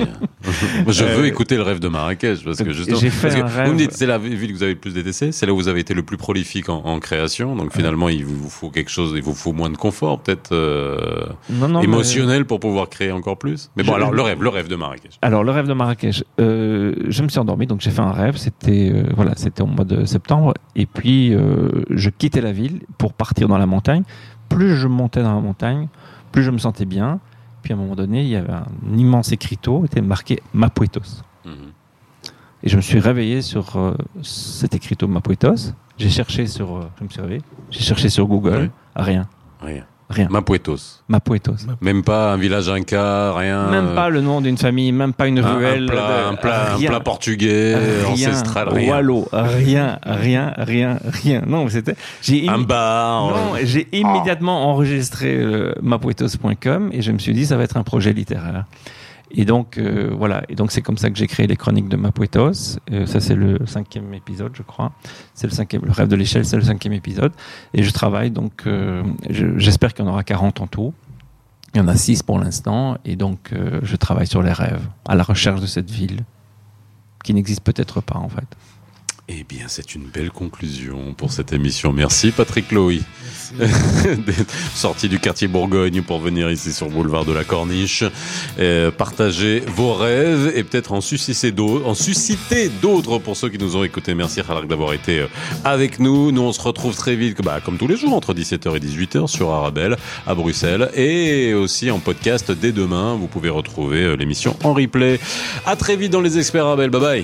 Je veux Euh, écouter le rêve de Marrakech, parce que justement, j'ai fait parce que un rêve. vous me dites, c'est la ville que vous avez le plus détesté, c'est là où vous avez été le plus prolifique en, en création, donc finalement, il vous faut quelque chose, il vous faut moins de confort, peut-être, euh, Non, non, mais- émotionnel pour pouvoir créer encore plus. Mais bon, Je- alors, le rêve, le rêve de Marrakech. Alors le rêve de Marrakech, euh, je me suis endormi, donc j'ai fait un rêve. C'était voilà, c'était au mois de septembre, et puis je quittais la ville pour partir dans la montagne. Plus je montais dans la montagne, plus je me sentais bien. Puis à un moment donné, il y avait un immense écriteau, était marqué Mapuetos. Mhm. Et je me suis réveillé sur euh, cet écriteau Mapuetos. J'ai cherché sur, euh, je me suis réveillé, j'ai cherché sur Google, Oui. rien, Rien. Rien. Mapuetos. Mapuetos. Même pas un village inca, rien. Même pas le nom d'une famille, même pas une un, un ruelle. plat, de- un plat, un rien. plat portugais, rien, ancestral, rien. Wallo, rien, rien, rien, rien. Non, c'était. J'ai Un bar. Non, euh, j'ai immédiatement enregistré euh, mapuetos.com et je me suis dit ça va être un projet littéraire. Et donc euh, voilà, et donc c'est comme ça que j'ai créé les chroniques de Mapuetos. Euh, ça c'est le cinquième épisode, je crois. C'est le cinquième, le rêve de l'échelle, c'est le cinquième épisode. Et je travaille donc, euh, je- j'espère qu'il y en aura 40 en tout. Il y en a 6 pour l'instant, et donc je travaille sur les rêves, à la recherche de cette ville qui n'existe peut-être pas en fait. Eh bien, c'est une belle conclusion pour cette émission. Merci Patrick Lowy. [laughs] Sorti du quartier Bourgogne pour venir ici sur Boulevard de la Corniche, euh, partager vos rêves et peut-être en susciter d'autres, en susciter d'autres pour ceux qui nous ont écoutés. Merci Khalak d'avoir été euh, avec nous. Nous, on se retrouve très vite, bah, comme tous les jours, entre 17h et 18h sur Arabelle à Bruxelles et aussi en podcast dès demain. Vous pouvez retrouver euh, l'émission en replay. À très vite dans les experts Arabelle. Bye bye.